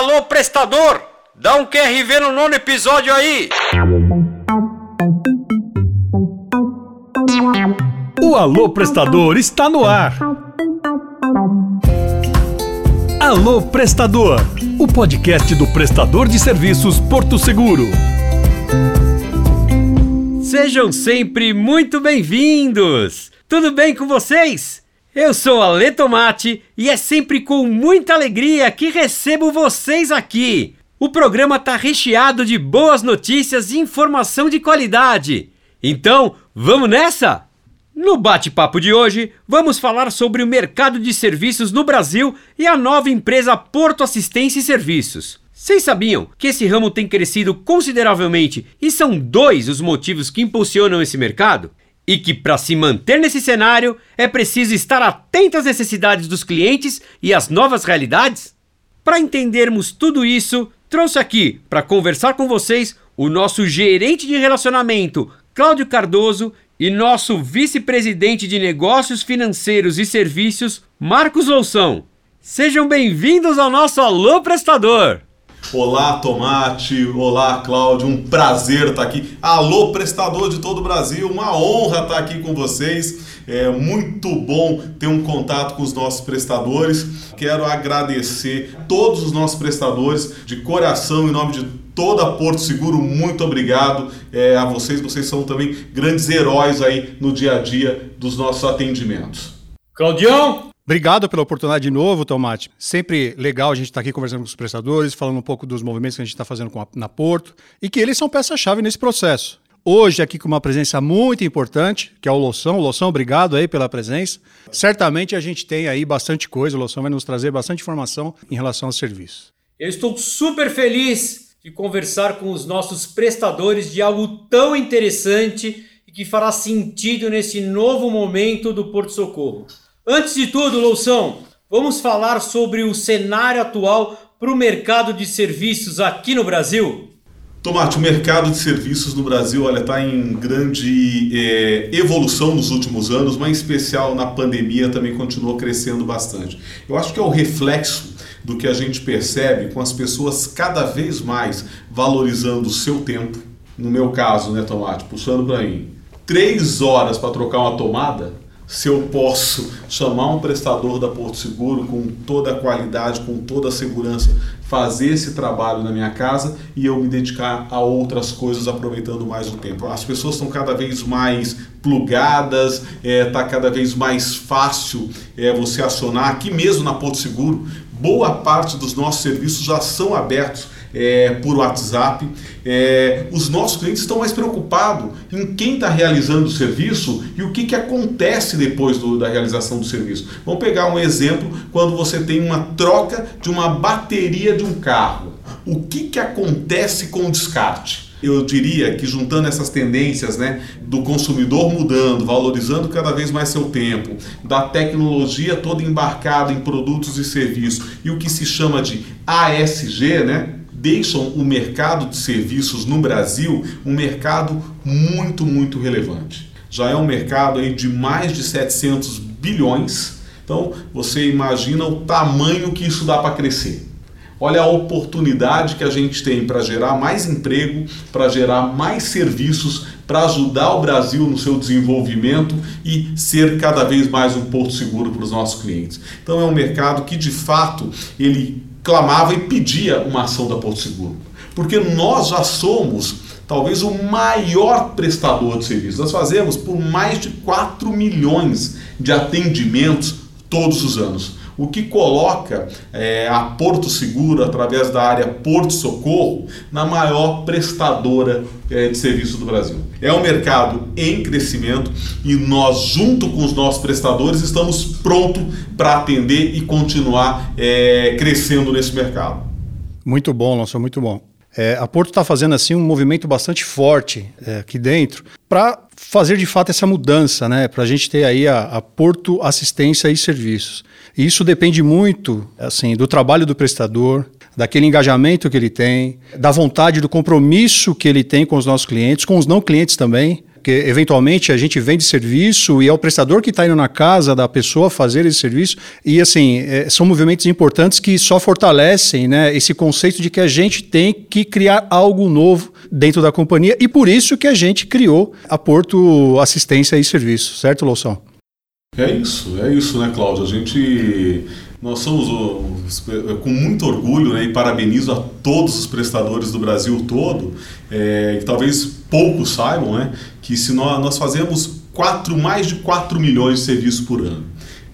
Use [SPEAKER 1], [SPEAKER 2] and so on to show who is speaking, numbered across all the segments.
[SPEAKER 1] Alô, prestador! Dá um QRV no nono episódio aí!
[SPEAKER 2] O Alô Prestador está no ar. Alô Prestador, o podcast do prestador de serviços Porto Seguro.
[SPEAKER 1] Sejam sempre muito bem-vindos! Tudo bem com vocês? Eu sou Ale Tomate e é sempre com muita alegria que recebo vocês aqui. O programa está recheado de boas notícias e informação de qualidade. Então, vamos nessa? No bate-papo de hoje, vamos falar sobre o mercado de serviços no Brasil e a nova empresa Porto Assistência e Serviços. Vocês sabiam que esse ramo tem crescido consideravelmente e são dois os motivos que impulsionam esse mercado? E que, para se manter nesse cenário, é preciso estar atento às necessidades dos clientes e às novas realidades? Para entendermos tudo isso, trouxe aqui para conversar com vocês o nosso gerente de relacionamento, Cláudio Cardoso, e nosso vice-presidente de negócios financeiros e serviços, Marcos Loução. Sejam bem-vindos ao nosso Alô Prestador!
[SPEAKER 3] Olá, Tomate. Olá, Cláudio. Um prazer estar aqui. Alô, prestador de todo o Brasil. Uma honra estar aqui com vocês. É muito bom ter um contato com os nossos prestadores. Quero agradecer todos os nossos prestadores de coração, em nome de toda Porto Seguro. Muito obrigado é, a vocês. Vocês são também grandes heróis aí no dia a dia dos nossos atendimentos.
[SPEAKER 1] Claudião,
[SPEAKER 2] Obrigado pela oportunidade de novo, Tomate. Sempre legal a gente estar aqui conversando com os prestadores, falando um pouco dos movimentos que a gente está fazendo a, na Porto e que eles são peça-chave nesse processo. Hoje, aqui com uma presença muito importante, que é o Loção. Loção, obrigado aí pela presença. Certamente a gente tem aí bastante coisa, o Loção vai nos trazer bastante informação em relação ao serviço.
[SPEAKER 1] Eu estou super feliz de conversar com os nossos prestadores de algo tão interessante e que fará sentido nesse novo momento do Porto Socorro. Antes de tudo, Loução, vamos falar sobre o cenário atual para o mercado de serviços aqui no Brasil?
[SPEAKER 3] Tomate, o mercado de serviços no Brasil está em grande é, evolução nos últimos anos, mas em especial na pandemia também continuou crescendo bastante. Eu acho que é o reflexo do que a gente percebe com as pessoas cada vez mais valorizando o seu tempo. No meu caso, né, Tomate, puxando para mim, três horas para trocar uma tomada se eu posso chamar um prestador da Porto Seguro com toda a qualidade, com toda a segurança, fazer esse trabalho na minha casa e eu me dedicar a outras coisas aproveitando mais o tempo. As pessoas estão cada vez mais plugadas, está é, tá cada vez mais fácil é, você acionar. Aqui mesmo na Porto Seguro, boa parte dos nossos serviços já são abertos é, por WhatsApp. É, os nossos clientes estão mais preocupados em quem está realizando o serviço e o que, que acontece depois do, da realização do serviço. Vamos pegar um exemplo quando você tem uma troca de uma bateria de um carro. O que, que acontece com o descarte? eu diria que juntando essas tendências né, do consumidor mudando, valorizando cada vez mais seu tempo, da tecnologia toda embarcada em produtos e serviços e o que se chama de ASG, né, deixam o mercado de serviços no Brasil um mercado muito, muito relevante. Já é um mercado aí de mais de 700 bilhões, então você imagina o tamanho que isso dá para crescer. Olha a oportunidade que a gente tem para gerar mais emprego, para gerar mais serviços, para ajudar o Brasil no seu desenvolvimento e ser cada vez mais um porto seguro para os nossos clientes. Então é um mercado que de fato ele clamava e pedia uma ação da Porto Seguro. Porque nós já somos talvez o maior prestador de serviços. Nós fazemos por mais de 4 milhões de atendimentos todos os anos o que coloca é, a Porto Seguro, através da área Porto Socorro, na maior prestadora é, de serviço do Brasil. É um mercado em crescimento e nós, junto com os nossos prestadores, estamos prontos para atender e continuar é, crescendo nesse mercado.
[SPEAKER 2] Muito bom, Alonso, muito bom. É, a Porto está fazendo assim um movimento bastante forte é, aqui dentro para fazer de fato essa mudança, né? Para a gente ter aí a, a Porto Assistência e Serviços. E isso depende muito, assim, do trabalho do prestador, daquele engajamento que ele tem, da vontade, do compromisso que ele tem com os nossos clientes, com os não clientes também. Porque, eventualmente, a gente vende serviço e é o prestador que está indo na casa da pessoa fazer esse serviço. E, assim, é, são movimentos importantes que só fortalecem né, esse conceito de que a gente tem que criar algo novo dentro da companhia. E por isso que a gente criou a Porto Assistência e Serviço, certo, Loução?
[SPEAKER 3] É isso, é isso, né, Cláudio? A gente nós somos com muito orgulho né, e parabenizo a todos os prestadores do Brasil todo, é, que talvez poucos saibam, né, que se nós, nós fazemos quatro, mais de 4 milhões de serviços por ano.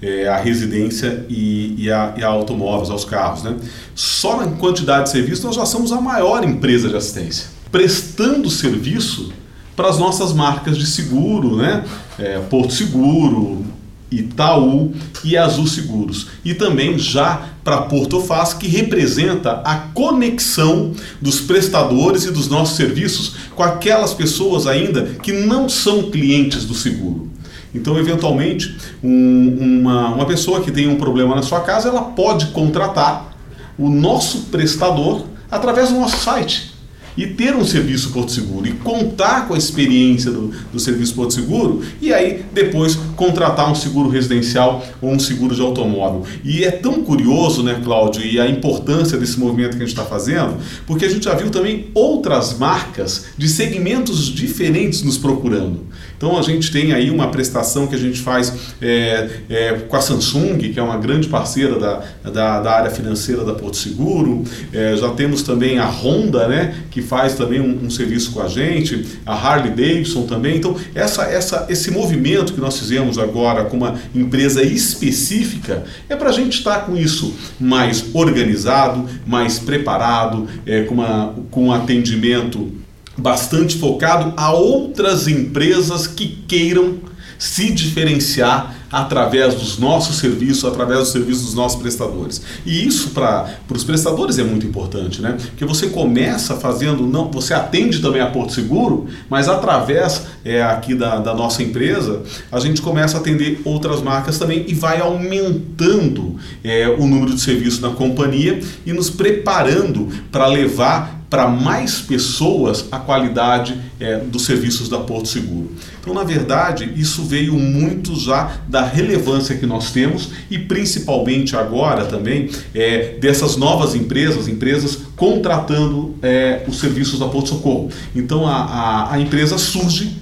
[SPEAKER 3] É, a residência e, e, a, e a automóveis, aos carros. Né? Só na quantidade de serviços nós já somos a maior empresa de assistência, prestando serviço para as nossas marcas de seguro, né? É, Porto Seguro, Itaú e Azul Seguros. E também já para Porto Faz, que representa a conexão dos prestadores e dos nossos serviços com aquelas pessoas ainda que não são clientes do seguro. Então, eventualmente, um, uma, uma pessoa que tem um problema na sua casa, ela pode contratar o nosso prestador através do nosso site e ter um serviço Porto Seguro e contar com a experiência do, do serviço Porto Seguro e aí depois contratar um seguro residencial ou um seguro de automóvel. E é tão curioso, né, Cláudio, e a importância desse movimento que a gente está fazendo, porque a gente já viu também outras marcas de segmentos diferentes nos procurando. Então a gente tem aí uma prestação que a gente faz é, é, com a Samsung, que é uma grande parceira da, da, da área financeira da Porto Seguro. É, já temos também a Honda, né, que faz também um, um, serviço com a gente, a Harley Davidson também. Então essa, essa, esse movimento que nós fizemos agora com uma empresa específica é para a gente estar com isso mais organizado, mais preparado, é, com, uma, com um atendimento bastante focado a outras empresas que queiram se diferenciar através dos nossos serviços, através dos serviços dos nossos prestadores. E isso para os prestadores é muito importante, né? Porque você começa fazendo, não, você atende também a Porto Seguro, mas através é, aqui da, da nossa empresa, a gente começa a atender outras marcas também e vai aumentando é, o número de serviços na companhia e nos preparando para levar para mais pessoas a qualidade é, dos serviços da Porto Seguro. Então, na verdade, isso veio muito já da relevância que nós temos e principalmente agora também é, dessas novas empresas, empresas contratando é, os serviços da Porto Socorro. Então, a, a, a empresa surge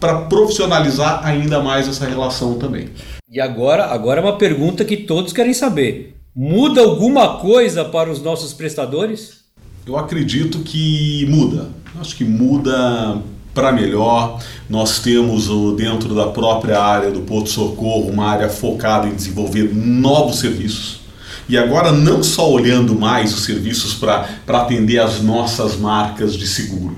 [SPEAKER 3] para profissionalizar ainda mais essa relação também.
[SPEAKER 1] E agora, agora é uma pergunta que todos querem saber. Muda alguma coisa para os nossos prestadores?
[SPEAKER 3] Eu acredito que muda. Acho que muda para melhor. Nós temos dentro da própria área do Porto Socorro uma área focada em desenvolver novos serviços. E agora não só olhando mais os serviços para atender as nossas marcas de seguro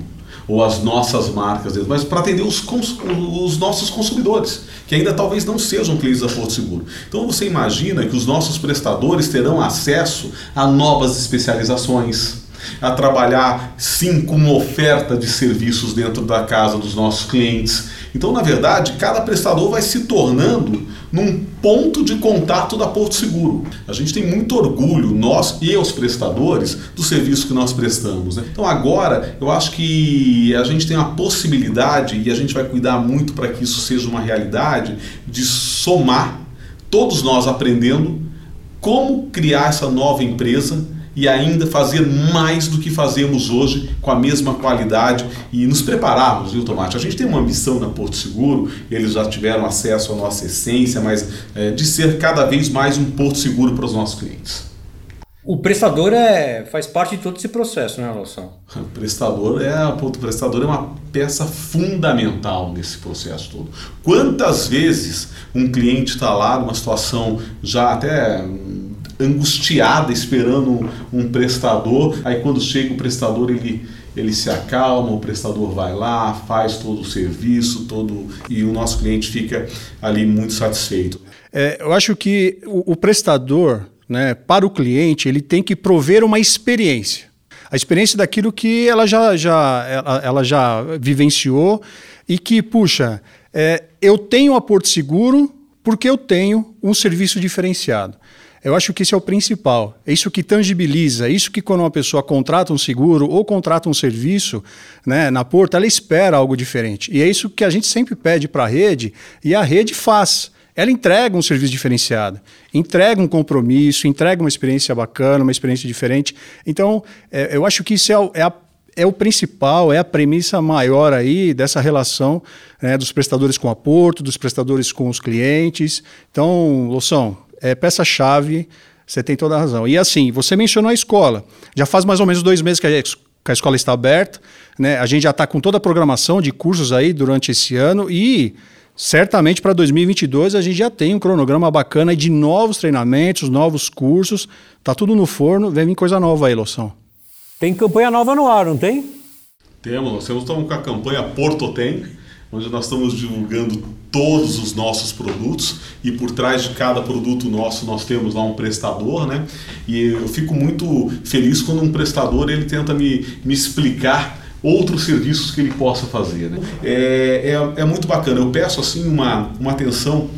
[SPEAKER 3] ou as nossas marcas, mas para atender os, os nossos consumidores, que ainda talvez não sejam clientes da Porto Seguro. Então você imagina que os nossos prestadores terão acesso a novas especializações, a trabalhar sim com oferta de serviços dentro da casa dos nossos clientes. Então, na verdade, cada prestador vai se tornando num ponto de contato da Porto Seguro. A gente tem muito orgulho, nós e os prestadores, do serviço que nós prestamos. Né? Então, agora, eu acho que a gente tem a possibilidade, e a gente vai cuidar muito para que isso seja uma realidade, de somar, todos nós aprendendo como criar essa nova empresa e ainda fazer mais do que fazemos hoje com a mesma qualidade e nos prepararmos, viu, Tomate? A gente tem uma missão na Porto Seguro, eles já tiveram acesso à nossa essência, mas é, de ser cada vez mais um Porto Seguro para os nossos clientes.
[SPEAKER 1] O prestador é, faz parte de todo esse processo, né, Alção?
[SPEAKER 3] O prestador é, o prestador é uma peça fundamental nesse processo todo. Quantas vezes um cliente está lá numa situação já até angustiada esperando um, um, prestador. Aí quando chega o prestador, ele, ele se acalma, o prestador vai lá, faz todo o serviço, todo e o nosso cliente fica ali muito satisfeito.
[SPEAKER 2] É, eu acho que o, o prestador, né, para o cliente, ele tem que prover uma experiência. A experiência daquilo que ela já, já, ela, ela já vivenciou e que, puxa, é, eu tenho a Porto Seguro porque eu tenho um serviço diferenciado. Eu acho que isso é o principal. É isso que tangibiliza, é isso que quando uma pessoa contrata um seguro ou contrata um serviço né, na porta, ela espera algo diferente. E é isso que a gente sempre pede para a rede e a rede faz. Ela entrega um serviço diferenciado, entrega um compromisso, entrega uma experiência bacana, uma experiência diferente. Então, é, eu acho que isso é, é a é o principal, é a premissa maior aí dessa relação né, dos prestadores com a Porto, dos prestadores com os clientes. Então, Loção, é peça-chave, você tem toda a razão. E assim, você mencionou a escola. Já faz mais ou menos dois meses que a, que a escola está aberta. Né? A gente já está com toda a programação de cursos aí durante esse ano e certamente para 2022 a gente já tem um cronograma bacana de novos treinamentos, novos cursos. Tá tudo no forno, vem vir coisa nova aí, Loção.
[SPEAKER 1] Tem campanha nova no ar, não tem?
[SPEAKER 3] Temos, nós estamos com a campanha Porto Tem, onde nós estamos divulgando todos os nossos produtos e por trás de cada produto nosso nós temos lá um prestador, né? E eu fico muito feliz quando um prestador ele tenta me, me explicar outros serviços que ele possa fazer, né? É, é, é muito bacana. Eu peço assim uma, uma atenção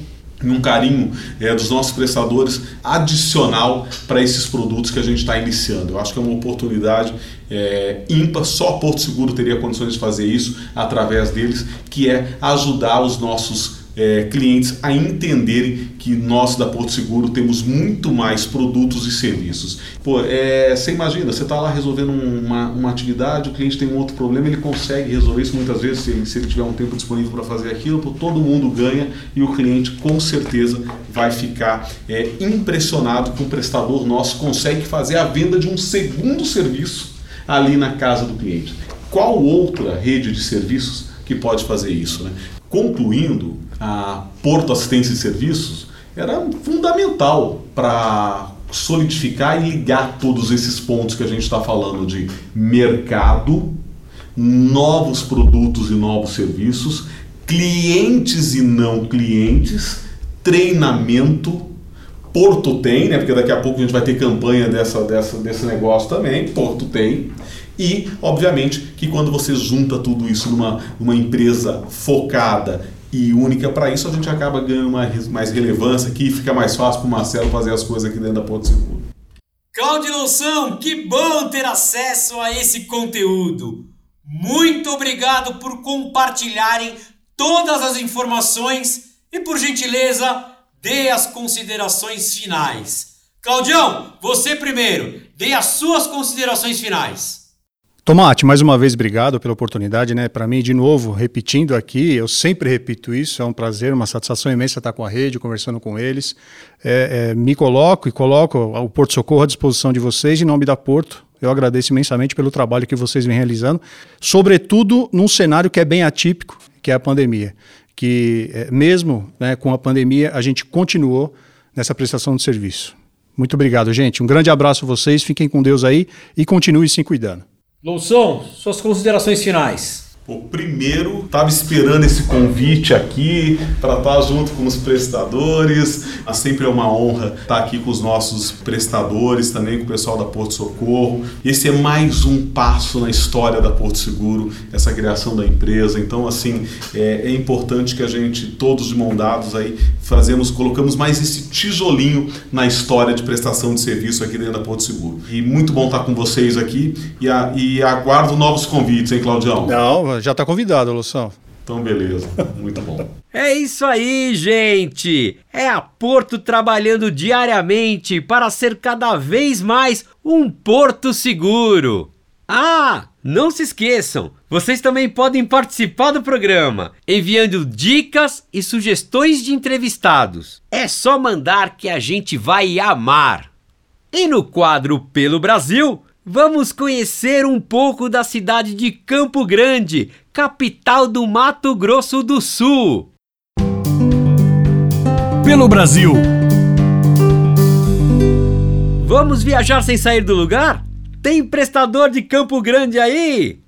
[SPEAKER 3] e um carinho é, dos nossos prestadores adicional para esses produtos que a gente está iniciando. Eu acho que é uma oportunidade é, ímpar, só Porto Seguro teria condições de fazer isso através deles, que é ajudar os nossos é, clientes a entenderem que nós da Porto Seguro temos muito mais produtos e serviços. Pô, é, você imagina, você está lá resolvendo uma, uma atividade, o cliente tem um outro problema, ele consegue resolver isso muitas vezes, se ele, se ele tiver um tempo disponível para fazer aquilo, pô, todo mundo ganha e o cliente com certeza vai ficar é, impressionado que um prestador nosso consegue fazer a venda de um segundo serviço ali na casa do cliente. Qual outra rede de serviços que pode fazer isso? Né? Concluindo, a Porto Assistência de Serviços era fundamental para solidificar e ligar todos esses pontos que a gente está falando de mercado, novos produtos e novos serviços, clientes e não clientes, treinamento. Porto tem, né? Porque daqui a pouco a gente vai ter campanha dessa, dessa, desse negócio também. Porto tem. E, obviamente, que quando você junta tudo isso numa, numa empresa focada e única para isso, a gente acaba ganhando mais, mais relevância aqui e fica mais fácil para o Marcelo fazer as coisas aqui dentro da Porto Seguro.
[SPEAKER 1] Claudio Loução, que bom ter acesso a esse conteúdo. Muito obrigado por compartilharem todas as informações e, por gentileza, dê as considerações finais. Claudião, você primeiro, dê as suas considerações finais.
[SPEAKER 2] Tomate, mais uma vez, obrigado pela oportunidade, né? Para mim, de novo, repetindo aqui, eu sempre repito isso, é um prazer, uma satisfação imensa estar com a rede, conversando com eles. É, é, me coloco e coloco o Porto Socorro à disposição de vocês, em nome da Porto. Eu agradeço imensamente pelo trabalho que vocês vêm realizando, sobretudo num cenário que é bem atípico, que é a pandemia. Que é, mesmo né, com a pandemia, a gente continuou nessa prestação de serviço. Muito obrigado, gente. Um grande abraço a vocês, fiquem com Deus aí e continue se cuidando.
[SPEAKER 1] Loução, suas considerações finais.
[SPEAKER 3] O primeiro, estava esperando esse convite aqui para estar tá junto com os prestadores. Mas sempre é uma honra estar tá aqui com os nossos prestadores, também com o pessoal da Porto Socorro. Esse é mais um passo na história da Porto Seguro, essa criação da empresa. Então, assim, é, é importante que a gente, todos de mão dados aí, fazemos, colocamos mais esse tijolinho na história de prestação de serviço aqui dentro da Porto Seguro. E muito bom estar com vocês aqui e, a, e aguardo novos convites, hein, Claudião?
[SPEAKER 2] Não, já está convidado, Lução.
[SPEAKER 3] Então, beleza. Muito bom.
[SPEAKER 1] É isso aí, gente! É a Porto trabalhando diariamente para ser cada vez mais um porto seguro. Ah, não se esqueçam, vocês também podem participar do programa enviando dicas e sugestões de entrevistados. É só mandar que a gente vai amar. E no quadro Pelo Brasil, Vamos conhecer um pouco da cidade de Campo Grande, capital do Mato Grosso do Sul.
[SPEAKER 4] Pelo Brasil.
[SPEAKER 1] Vamos viajar sem sair do lugar? Tem prestador de Campo Grande aí?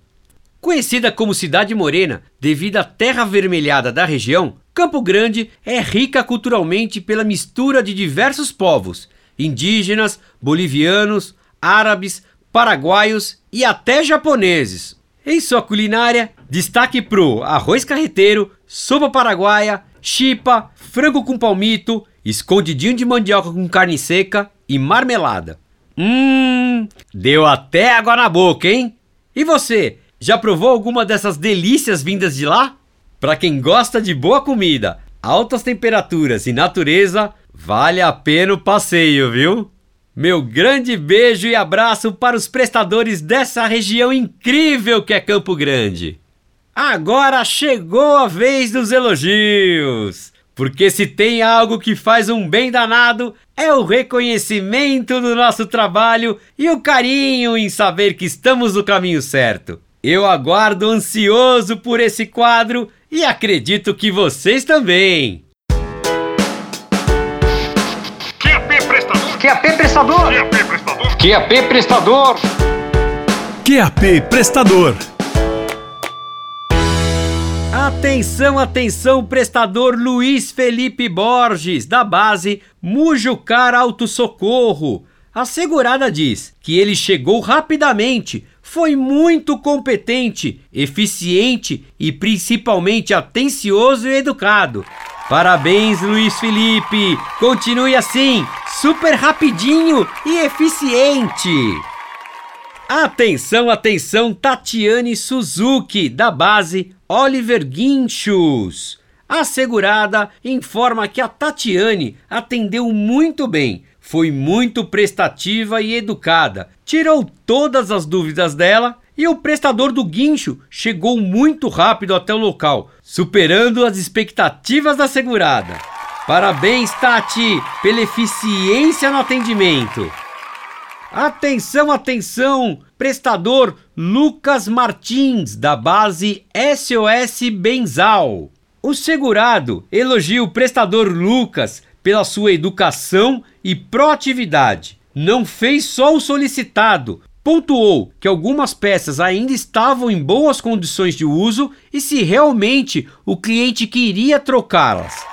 [SPEAKER 1] Conhecida como Cidade Morena devido à terra avermelhada da região, Campo Grande é rica culturalmente pela mistura de diversos povos, indígenas, bolivianos, árabes, paraguaios e até japoneses. Em sua culinária, destaque pro arroz carreteiro, sopa paraguaia, chipa, frango com palmito escondidinho de mandioca com carne seca e marmelada. Hum, deu até água na boca, hein? E você, já provou alguma dessas delícias vindas de lá? Para quem gosta de boa comida, altas temperaturas e natureza, vale a pena o passeio, viu? Meu grande beijo e abraço para os prestadores dessa região incrível que é Campo Grande. Agora chegou a vez dos elogios! Porque se tem algo que faz um bem danado, é o reconhecimento do nosso trabalho e o carinho em saber que estamos no caminho certo. Eu aguardo ansioso por esse quadro e acredito que vocês também.
[SPEAKER 4] QAP Prestador.
[SPEAKER 5] QAP Prestador.
[SPEAKER 4] QAP Prestador.
[SPEAKER 5] QAP Prestador.
[SPEAKER 1] Atenção, atenção, prestador Luiz Felipe Borges, da base Mujucar Auto Socorro. A segurada diz que ele chegou rapidamente, foi muito competente, eficiente e principalmente atencioso e educado. Parabéns, Luiz Felipe! Continue assim, super rapidinho e eficiente! Atenção, atenção, Tatiane Suzuki, da base Oliver Guinchos. A segurada informa que a Tatiane atendeu muito bem, foi muito prestativa e educada, tirou todas as dúvidas dela e o prestador do guincho chegou muito rápido até o local, superando as expectativas da segurada. Parabéns, Tati, pela eficiência no atendimento. Atenção, atenção! Prestador Lucas Martins, da base SOS Benzal. O segurado elogia o prestador Lucas pela sua educação e proatividade. Não fez só o solicitado, pontuou que algumas peças ainda estavam em boas condições de uso e se realmente o cliente queria trocá-las.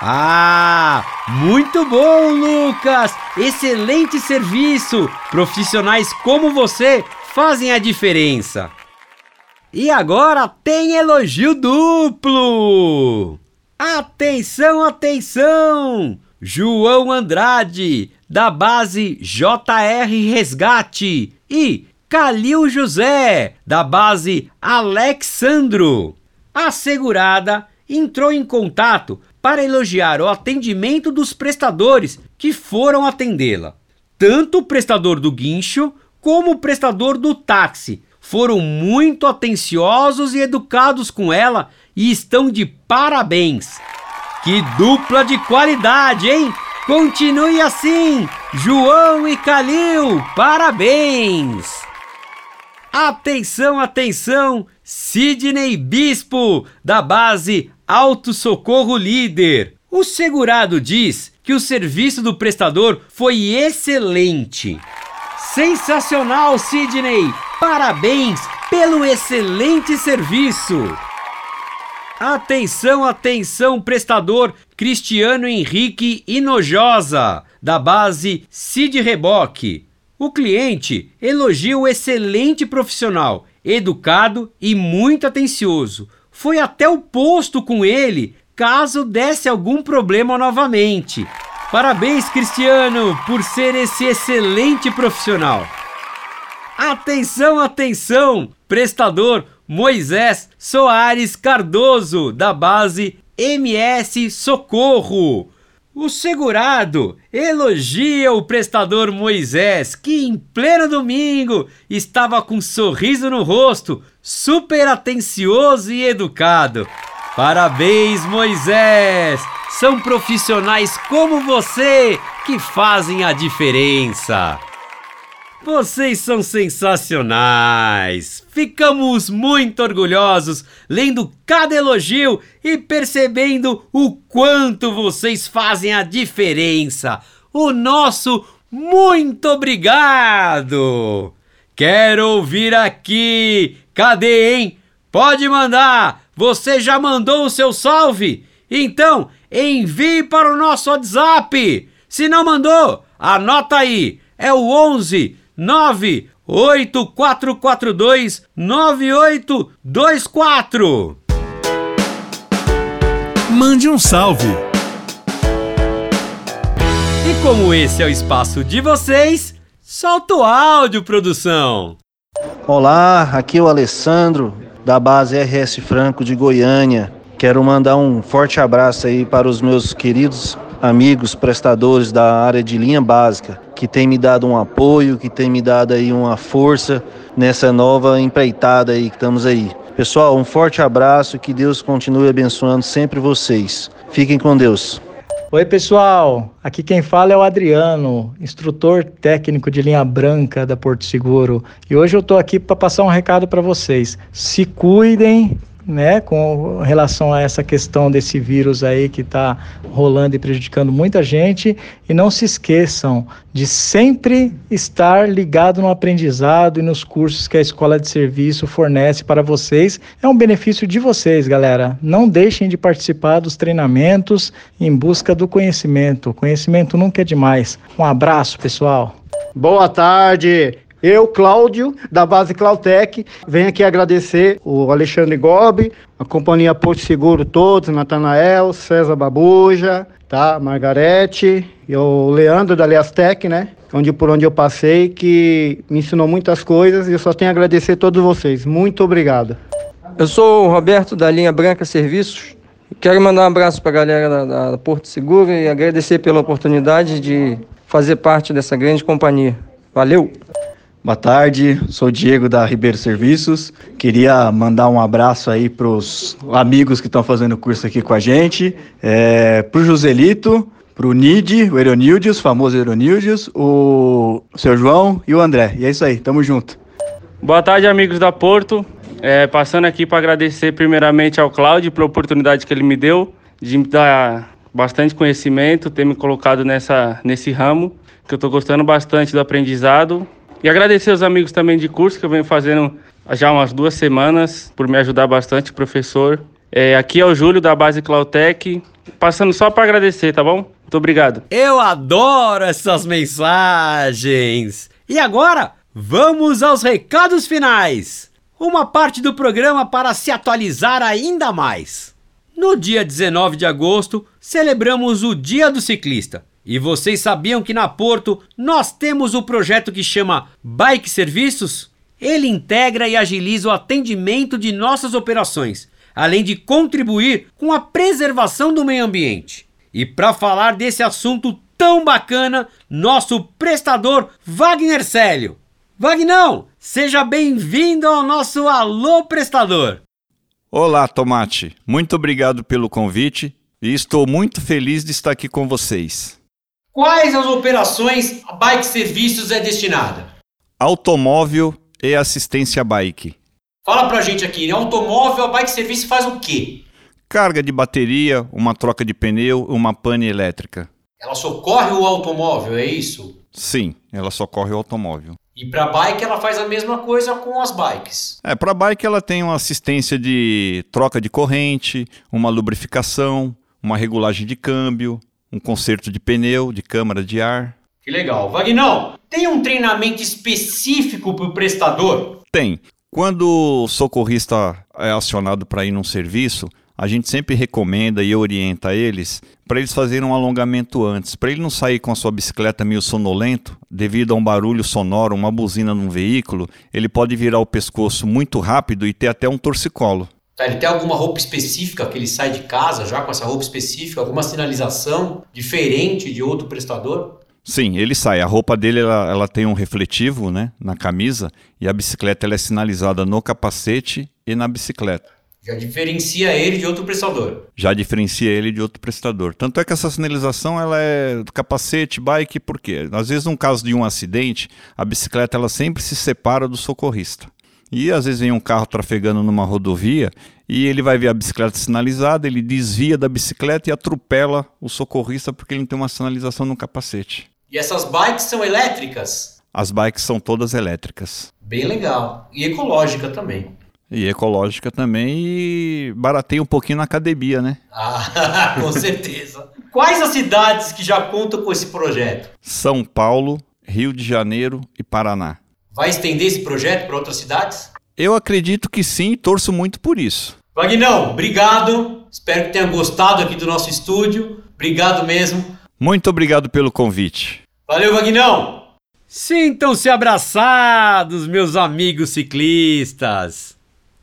[SPEAKER 1] Ah, muito bom, Lucas! Excelente serviço! Profissionais como você fazem a diferença. E agora tem elogio duplo! Atenção, atenção! João Andrade, da base JR Resgate, e Calil José, da base Alexandro. A segurada entrou em contato para elogiar o atendimento dos prestadores que foram atendê-la. Tanto o prestador do guincho como o prestador do táxi foram muito atenciosos e educados com ela e estão de parabéns. Que dupla de qualidade, hein? Continue assim, João e Calil, parabéns! Atenção, atenção, Sidney Bispo, da base Auto Socorro Líder. O segurado diz que o serviço do prestador foi excelente. Sensacional, Sidney! Parabéns pelo excelente serviço! Atenção, atenção, prestador Cristiano Henrique Inojosa, da base Cid Reboque. O cliente elogia o excelente profissional, educado e muito atencioso foi até o posto com ele caso desse algum problema novamente. Parabéns, Cristiano, por ser esse excelente profissional. Atenção, atenção! Prestador Moisés Soares Cardoso, da base MS Socorro. O segurado elogia o prestador Moisés, que em pleno domingo estava com um sorriso no rosto, super atencioso e educado. Parabéns, Moisés! São profissionais como você que fazem a diferença. Vocês são sensacionais! Ficamos muito orgulhosos lendo cada elogio e percebendo o quanto vocês fazem a diferença. O nosso muito obrigado! Quero ouvir aqui! Cadê, hein? Pode mandar! Você já mandou o seu salve? Então envie para o nosso WhatsApp! Se não mandou, anota aí! É o 11 98442 9824.
[SPEAKER 6] Mande um salve.
[SPEAKER 1] E como esse é o espaço de vocês, solta o áudio, produção!
[SPEAKER 7] Olá, aqui é o Alessandro, da base RS Franco de Goiânia. Quero mandar um forte abraço aí para os meus queridos amigos prestadores da área de linha básica, que tem me dado um apoio, que tem me dado aí uma força nessa nova empreitada aí que estamos aí. Pessoal, um forte abraço, que Deus continue abençoando sempre vocês. Fiquem com Deus.
[SPEAKER 8] Oi, pessoal. Aqui quem fala é o Adriano, instrutor técnico de linha branca da Porto Seguro. E hoje eu estou aqui para passar um recado para vocês. Se cuidem, né, com relação a essa questão desse vírus aí que está rolando e prejudicando muita gente. E não se esqueçam de sempre estar ligado no aprendizado e nos cursos que a Escola de Serviço fornece para vocês. É um benefício de vocês, galera. Não deixem de participar dos treinamentos em busca do conhecimento. Conhecimento nunca é demais. Um abraço, pessoal.
[SPEAKER 9] Boa tarde. Eu, Cláudio, da base Clautec, venho aqui agradecer o Alexandre Gobi, a companhia Porto Seguro todos, Natanael, César Babuja, tá? Margarete e o Leandro da Leastec, né? Onde, por onde eu passei, que me ensinou muitas coisas e eu só tenho a agradecer a todos vocês. Muito obrigado.
[SPEAKER 10] Eu sou o Roberto da linha Branca Serviços. Quero mandar um abraço para a galera da, da Porto Seguro e agradecer pela oportunidade de fazer parte dessa grande companhia. Valeu!
[SPEAKER 11] Boa tarde, sou Diego da Ribeiro Serviços. Queria mandar um abraço aí para os amigos que estão fazendo curso aqui com a gente, é, para o Joselito, para o Nid, o Eronildius, famoso Eronildius, o seu João e o André. E é isso aí, tamo junto.
[SPEAKER 12] Boa tarde, amigos da Porto. É, passando aqui para agradecer primeiramente ao Cláudio pela oportunidade que ele me deu de me dar bastante conhecimento, ter me colocado nessa, nesse ramo, que eu estou gostando bastante do aprendizado e agradecer aos amigos também de curso que eu venho fazendo já umas duas semanas por me ajudar bastante, professor. É, aqui é o Júlio da base Clautec, passando só para agradecer, tá bom? Muito obrigado.
[SPEAKER 1] Eu adoro essas mensagens. E agora, vamos aos recados finais. Uma parte do programa para se atualizar ainda mais. No dia 19 de agosto, celebramos o Dia do Ciclista. E vocês sabiam que na Porto nós temos o projeto que chama Bike Serviços? Ele integra e agiliza o atendimento de nossas operações, além de contribuir com a preservação do meio ambiente. E para falar desse assunto tão bacana, nosso prestador Wagner Célio. Vagnão, seja bem-vindo ao nosso Alô Prestador.
[SPEAKER 13] Olá, Tomate. Muito obrigado pelo convite e estou muito feliz de estar aqui com vocês.
[SPEAKER 1] Quais as operações a Bike Serviços é destinada?
[SPEAKER 13] Automóvel e assistência bike.
[SPEAKER 1] Fala pra gente aqui, né? Automóvel, a Bike Serviço faz o quê?
[SPEAKER 13] Carga de bateria, uma troca de pneu, uma pane elétrica.
[SPEAKER 1] Ela socorre o automóvel, é isso?
[SPEAKER 13] Sim, ela socorre o automóvel.
[SPEAKER 1] E para bike ela faz a mesma coisa com as bikes.
[SPEAKER 13] É, para bike ela tem uma assistência de troca de corrente, uma lubrificação, uma regulagem de câmbio, um conserto de pneu, de câmara de ar.
[SPEAKER 1] Que legal. Vagnão, tem um treinamento específico para o prestador?
[SPEAKER 13] Tem. Quando o socorrista é acionado para ir num serviço, a gente sempre recomenda e orienta eles para eles fazerem um alongamento antes, para ele não sair com a sua bicicleta meio sonolento, devido a um barulho sonoro, uma buzina num veículo, ele pode virar o pescoço muito rápido e ter até um torcicolo.
[SPEAKER 1] Tá, ele tem alguma roupa específica que ele sai de casa já com essa roupa específica? Alguma sinalização diferente de outro prestador?
[SPEAKER 13] Sim, ele sai. A roupa dele ela, ela tem um refletivo né, na camisa e a bicicleta ela é sinalizada no capacete e na bicicleta.
[SPEAKER 1] Já diferencia ele de outro prestador.
[SPEAKER 13] Já diferencia ele de outro prestador. Tanto é que essa sinalização ela é do capacete, bike, por quê? Às vezes, no caso de um acidente, a bicicleta ela sempre se separa do socorrista. E às vezes vem um carro trafegando numa rodovia e ele vai ver a bicicleta sinalizada, ele desvia da bicicleta e atropela o socorrista porque ele não tem uma sinalização no capacete.
[SPEAKER 1] E essas bikes são elétricas?
[SPEAKER 13] As bikes são todas elétricas.
[SPEAKER 1] Bem legal. E ecológica também.
[SPEAKER 13] E ecológica também e barateia um pouquinho na academia, né?
[SPEAKER 1] Ah, com certeza. Quais as cidades que já contam com esse projeto?
[SPEAKER 13] São Paulo, Rio de Janeiro e Paraná.
[SPEAKER 1] Vai estender esse projeto para outras cidades?
[SPEAKER 13] Eu acredito que sim e torço muito por isso.
[SPEAKER 1] Vagnão, obrigado. Espero que tenha gostado aqui do nosso estúdio. Obrigado mesmo.
[SPEAKER 13] Muito obrigado pelo convite.
[SPEAKER 1] Valeu, Vagnão! Sintam-se abraçados, meus amigos ciclistas.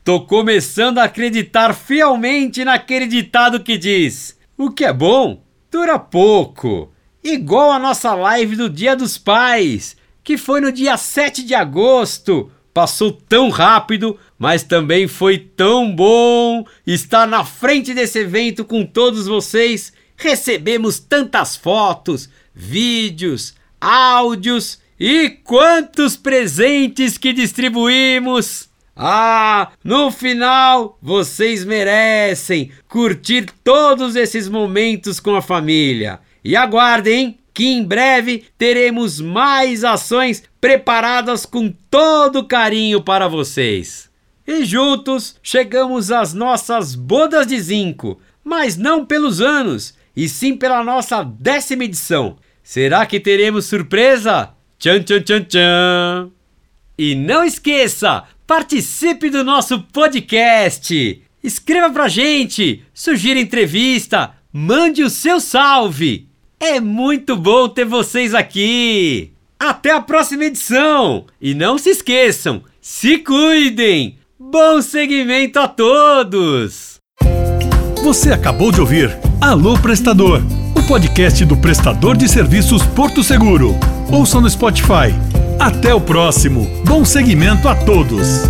[SPEAKER 1] Tô começando a acreditar fielmente naquele ditado que diz: o que é bom dura pouco. Igual a nossa live do Dia dos Pais, que foi no dia 7 de agosto. Passou tão rápido, mas também foi tão bom estar na frente desse evento com todos vocês. Recebemos tantas fotos, vídeos, áudios e quantos presentes que distribuímos! Ah, no final vocês merecem curtir todos esses momentos com a família. E aguardem que em breve teremos mais ações preparadas com todo carinho para vocês. E juntos chegamos às nossas bodas de zinco, mas não pelos anos, e sim pela nossa décima edição. Será que teremos surpresa? Tchan, tchan, tchan, tchan. E não esqueça, participe do nosso podcast. Escreva pra gente, sugira entrevista, mande o seu salve. É muito bom ter vocês aqui. Até a próxima edição. E não se esqueçam, se cuidem. Bom segmento a todos.
[SPEAKER 6] Você acabou de ouvir Alô Prestador podcast do prestador de serviços Porto Seguro. Ouça no Spotify. Até o próximo. Bom segmento a todos.